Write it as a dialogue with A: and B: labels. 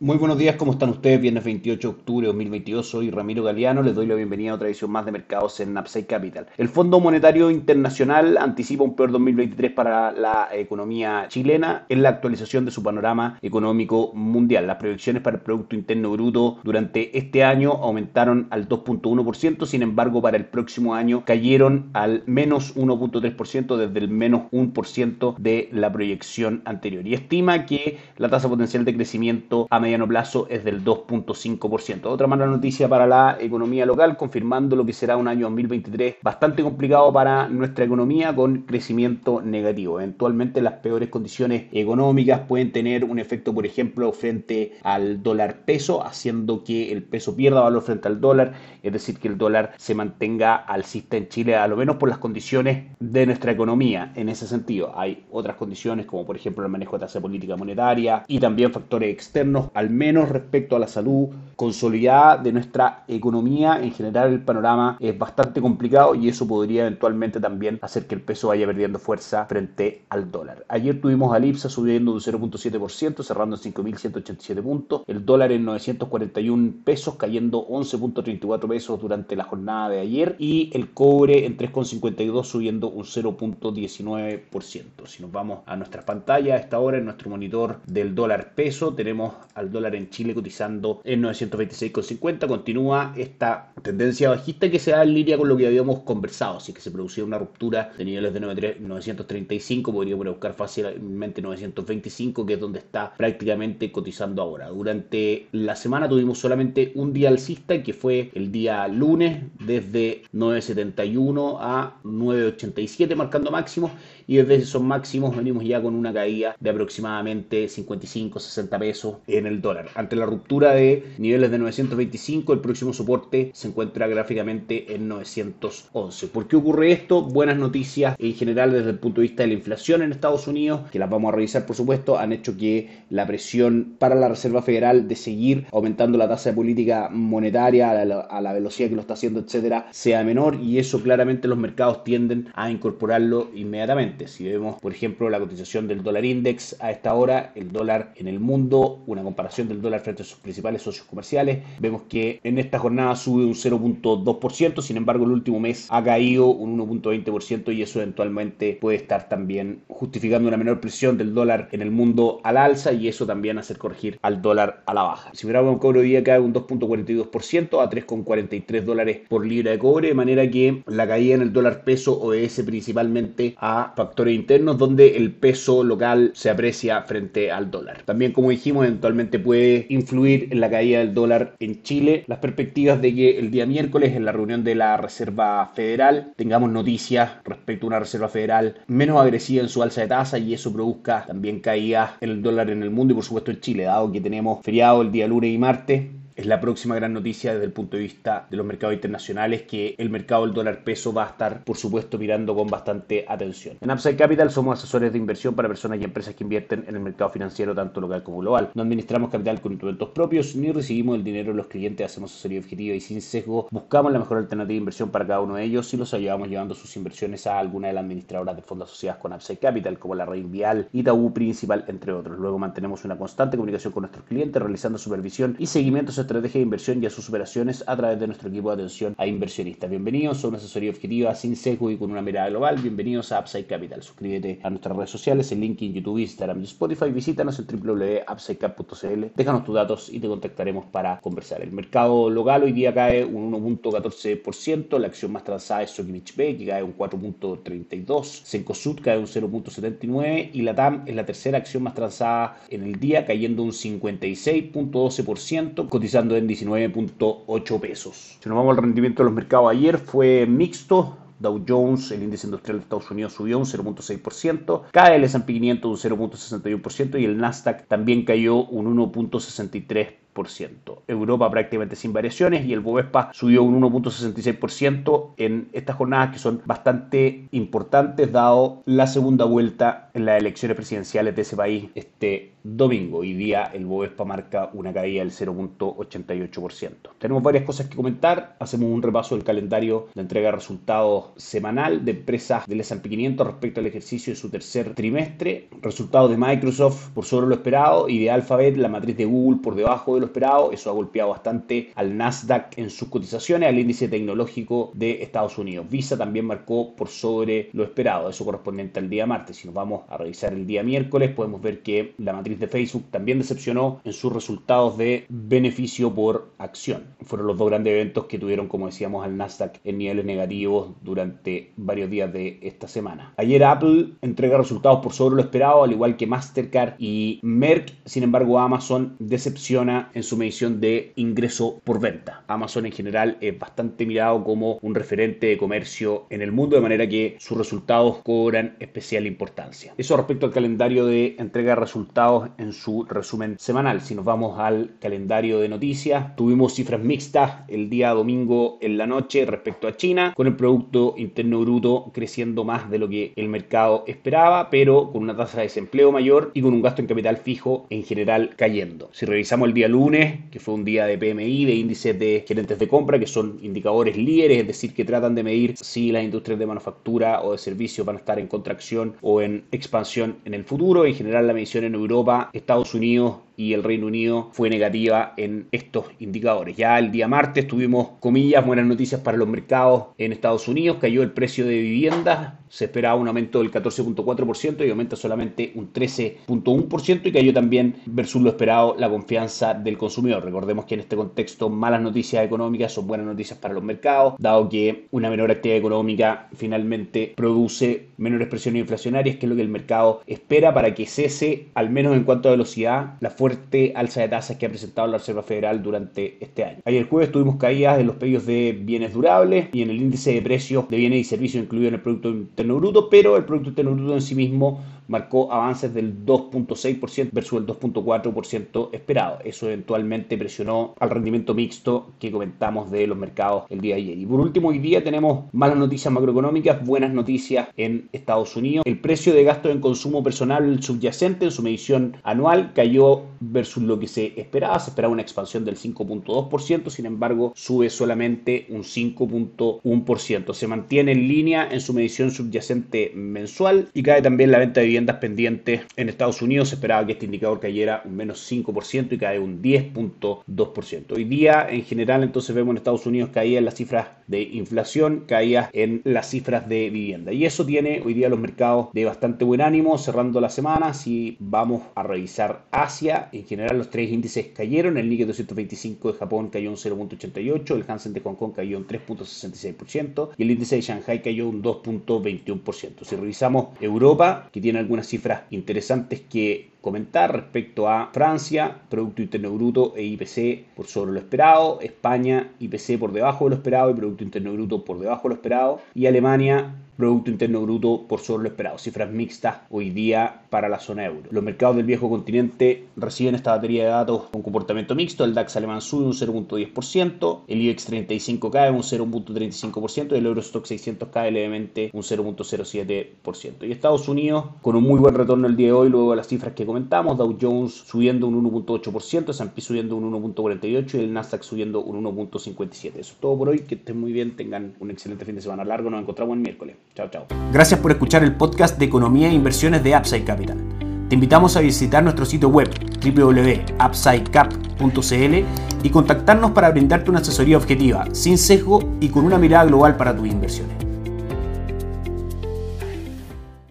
A: Muy buenos días, ¿cómo están ustedes? Viernes 28 de octubre de 2022, soy Ramiro Galeano, les doy la bienvenida a otra edición más de mercados en Upside Capital. El Fondo Monetario Internacional anticipa un peor 2023 para la economía chilena en la actualización de su panorama económico mundial. Las proyecciones para el Producto Interno Bruto durante este año aumentaron al 2.1%, sin embargo para el próximo año cayeron al menos 1.3% desde el menos 1% de la proyección anterior. Y estima que la tasa potencial de crecimiento a plazo es del 2.5%. Otra mala noticia para la economía local, confirmando lo que será un año 2023 bastante complicado para nuestra economía con crecimiento negativo. Eventualmente las peores condiciones económicas pueden tener un efecto, por ejemplo, frente al dólar peso, haciendo que el peso pierda valor frente al dólar, es decir, que el dólar se mantenga alcista en Chile, a lo menos por las condiciones de nuestra economía. En ese sentido, hay otras condiciones como por ejemplo el manejo de tasa política monetaria y también factores externos al menos respecto a la salud consolidada de nuestra economía. En general el panorama es bastante complicado y eso podría eventualmente también hacer que el peso vaya perdiendo fuerza frente al dólar. Ayer tuvimos al IPSA subiendo un 0.7%, cerrando en 5.187 puntos. El dólar en 941 pesos, cayendo 11.34 pesos durante la jornada de ayer. Y el cobre en 3.52 subiendo un 0.19%. Si nos vamos a nuestra pantalla, a esta hora en nuestro monitor del dólar peso, tenemos al dólar en Chile cotizando en 926,50. Continúa esta tendencia bajista que se da en línea con lo que habíamos conversado. Si que se producía una ruptura de niveles de 935, podríamos buscar fácilmente 925, que es donde está prácticamente cotizando ahora. Durante la semana tuvimos solamente un día alcista, que fue el día lunes, desde 971 a 987, marcando máximos. Y desde esos máximos venimos ya con una caída de aproximadamente 55, 60 pesos en el dólar. Ante la ruptura de niveles de 925, el próximo soporte se encuentra gráficamente en 911. ¿Por qué ocurre esto? Buenas noticias en general desde el punto de vista de la inflación en Estados Unidos, que las vamos a revisar por supuesto, han hecho que la presión para la Reserva Federal de seguir aumentando la tasa de política monetaria a la, a la velocidad que lo está haciendo, etcétera, sea menor y eso claramente los mercados tienden a incorporarlo inmediatamente. Si vemos, por ejemplo, la cotización del dólar index a esta hora, el dólar en el mundo, una comparación del dólar frente a sus principales socios comerciales. Vemos que en esta jornada sube un 0.2%, sin embargo el último mes ha caído un 1.20% y eso eventualmente puede estar también justificando una menor presión del dólar en el mundo al alza y eso también hacer corregir al dólar a la baja. Si miramos un cobre hoy día cae un 2.42% a 3.43 dólares por libra de cobre, de manera que la caída en el dólar peso obedece principalmente a factores internos donde el peso local se aprecia frente al dólar. También como dijimos, eventualmente puede influir en la caída del dólar en Chile. Las perspectivas de que el día miércoles en la reunión de la Reserva Federal tengamos noticias respecto a una Reserva Federal menos agresiva en su alza de tasa y eso produzca también caídas en el dólar en el mundo y por supuesto en Chile, dado que tenemos feriado el día lunes y martes es la próxima gran noticia desde el punto de vista de los mercados internacionales, que el mercado del dólar peso va a estar, por supuesto, mirando con bastante atención. En Upside Capital somos asesores de inversión para personas y empresas que invierten en el mercado financiero, tanto local como global. No administramos capital con instrumentos propios, ni recibimos el dinero de los clientes, hacemos asesoría objetiva y sin sesgo. Buscamos la mejor alternativa de inversión para cada uno de ellos y los ayudamos llevando sus inversiones a alguna de las administradoras de fondos asociadas con Upside Capital, como la Red Vial, Itaú Principal, entre otros. Luego mantenemos una constante comunicación con nuestros clientes, realizando supervisión y seguimientos estrategia de inversión y a sus operaciones a través de nuestro equipo de atención a inversionistas. Bienvenidos a una asesoría objetiva sin sesgo y con una mirada global. Bienvenidos a Upside Capital. Suscríbete a nuestras redes sociales, en link en YouTube, Instagram y Spotify. Visítanos en www.upsidecap.cl. Déjanos tus datos y te contactaremos para conversar. El mercado local hoy día cae un 1.14%. La acción más transada es Sokimich B, que cae un 4.32%. Sencosud cae un 0.79% y la TAM es la tercera acción más transada en el día, cayendo un 56.12% cotizando en 19.8 pesos. Si nos vamos al rendimiento de los mercados ayer, fue mixto. Dow Jones, el índice industrial de Estados Unidos, subió un 0.6%, cae el S&P 500 un 0.61% y el Nasdaq también cayó un 1.63%. Europa prácticamente sin variaciones y el Bovespa subió un 1.66% en estas jornadas que son bastante importantes dado la segunda vuelta en las elecciones presidenciales de ese país este domingo. Hoy día el Bovespa marca una caída del 0.88%. Tenemos varias cosas que comentar. Hacemos un repaso del calendario de entrega de resultados semanal de empresas del S&P 500 respecto al ejercicio de su tercer trimestre. Resultados de Microsoft por sobre lo esperado y de Alphabet, la matriz de Google por debajo de lo esperado. Eso ha golpeado bastante al Nasdaq en sus cotizaciones, al índice tecnológico de Estados Unidos. Visa también marcó por sobre lo esperado. Eso correspondiente al día martes. Si nos vamos a revisar el día miércoles, podemos ver que la matriz de Facebook también decepcionó en sus resultados de beneficio por acción. Fueron los dos grandes eventos que tuvieron, como decíamos, al Nasdaq en niveles negativos durante varios días de esta semana. Ayer Apple entrega resultados por sobre lo esperado, al igual que Mastercard y Merck. Sin embargo, Amazon decepciona en su medición de ingreso por venta. Amazon en general es bastante mirado como un referente de comercio en el mundo, de manera que sus resultados cobran especial importancia. Eso respecto al calendario de entrega de resultados en su resumen semanal. Si nos vamos al calendario de noticias, tuvimos cifras mixtas el día domingo en la noche respecto a China, con el Producto Interno Bruto creciendo más de lo que el mercado esperaba, pero con una tasa de desempleo mayor y con un gasto en capital fijo en general cayendo. Si revisamos el día lunes, que fue un día de PMI, de índices de gerentes de compra, que son indicadores líderes, es decir, que tratan de medir si las industrias de manufactura o de servicios van a estar en contracción o en expansión en el futuro. En general, la medición en Europa Estados Unidos y el Reino Unido fue negativa en estos indicadores. Ya el día martes tuvimos, comillas, buenas noticias para los mercados en Estados Unidos, cayó el precio de viviendas, se esperaba un aumento del 14.4% y aumenta solamente un 13.1% y cayó también versus lo esperado la confianza del consumidor. Recordemos que en este contexto malas noticias económicas son buenas noticias para los mercados, dado que una menor actividad económica finalmente produce menores presiones inflacionarias, que es lo que el mercado espera para que cese, al menos en cuanto a velocidad, la fuerza fuerte alza de tasas que ha presentado la Reserva Federal durante este año. Ayer jueves tuvimos caídas en los pedidos de bienes durables y en el índice de precios de bienes y servicios incluido en el Producto Interno Bruto, pero el Producto Interno Bruto en sí mismo marcó avances del 2.6% versus el 2.4% esperado. Eso eventualmente presionó al rendimiento mixto que comentamos de los mercados el día de ayer. Y por último, hoy día tenemos malas noticias macroeconómicas, buenas noticias en Estados Unidos. El precio de gasto en consumo personal subyacente en su medición anual cayó versus lo que se esperaba. Se esperaba una expansión del 5.2%, sin embargo sube solamente un 5.1%. Se mantiene en línea en su medición subyacente mensual y cae también la venta de viviendas pendientes en Estados Unidos. Se esperaba que este indicador cayera un menos 5% y cae un 10.2%. Hoy día en general entonces vemos en Estados Unidos caídas en las cifras de inflación, caídas en las cifras de vivienda. Y eso tiene hoy día los mercados de bastante buen ánimo cerrando la semana. Si vamos a revisar Asia, en general los tres índices cayeron, el Nikkei 225 de Japón cayó un 0.88, el Hansen de Hong Kong cayó un 3.66% y el índice de Shanghai cayó un 2.21%. Si revisamos Europa, que tiene algunas cifras interesantes que comentar respecto a Francia, Producto Interno Bruto e IPC por sobre lo esperado, España, IPC por debajo de lo esperado y Producto Interno Bruto por debajo de lo esperado, y Alemania, Producto Interno Bruto por sobre lo esperado. Cifras mixtas hoy día para la zona euro. Los mercados del viejo continente reciben esta batería de datos con comportamiento mixto. El DAX alemán sube un 0.10%, el IBEX 35 cae un 0.35% y el Eurostock 600 cae levemente un 0.07%. Y Estados Unidos con un muy buen retorno el día de hoy luego de las cifras que comentamos. Dow Jones subiendo un 1.8%, S&P subiendo un 1.48% y el Nasdaq subiendo un 1.57%. Eso es todo por hoy. Que estén muy bien. Tengan un excelente fin de semana largo. Nos encontramos el miércoles. Chao, chao.
B: Gracias por escuchar el podcast de Economía e Inversiones de Upside Capital. Te invitamos a visitar nuestro sitio web www.upsidecap.cl y contactarnos para brindarte una asesoría objetiva, sin sesgo y con una mirada global para tus inversiones.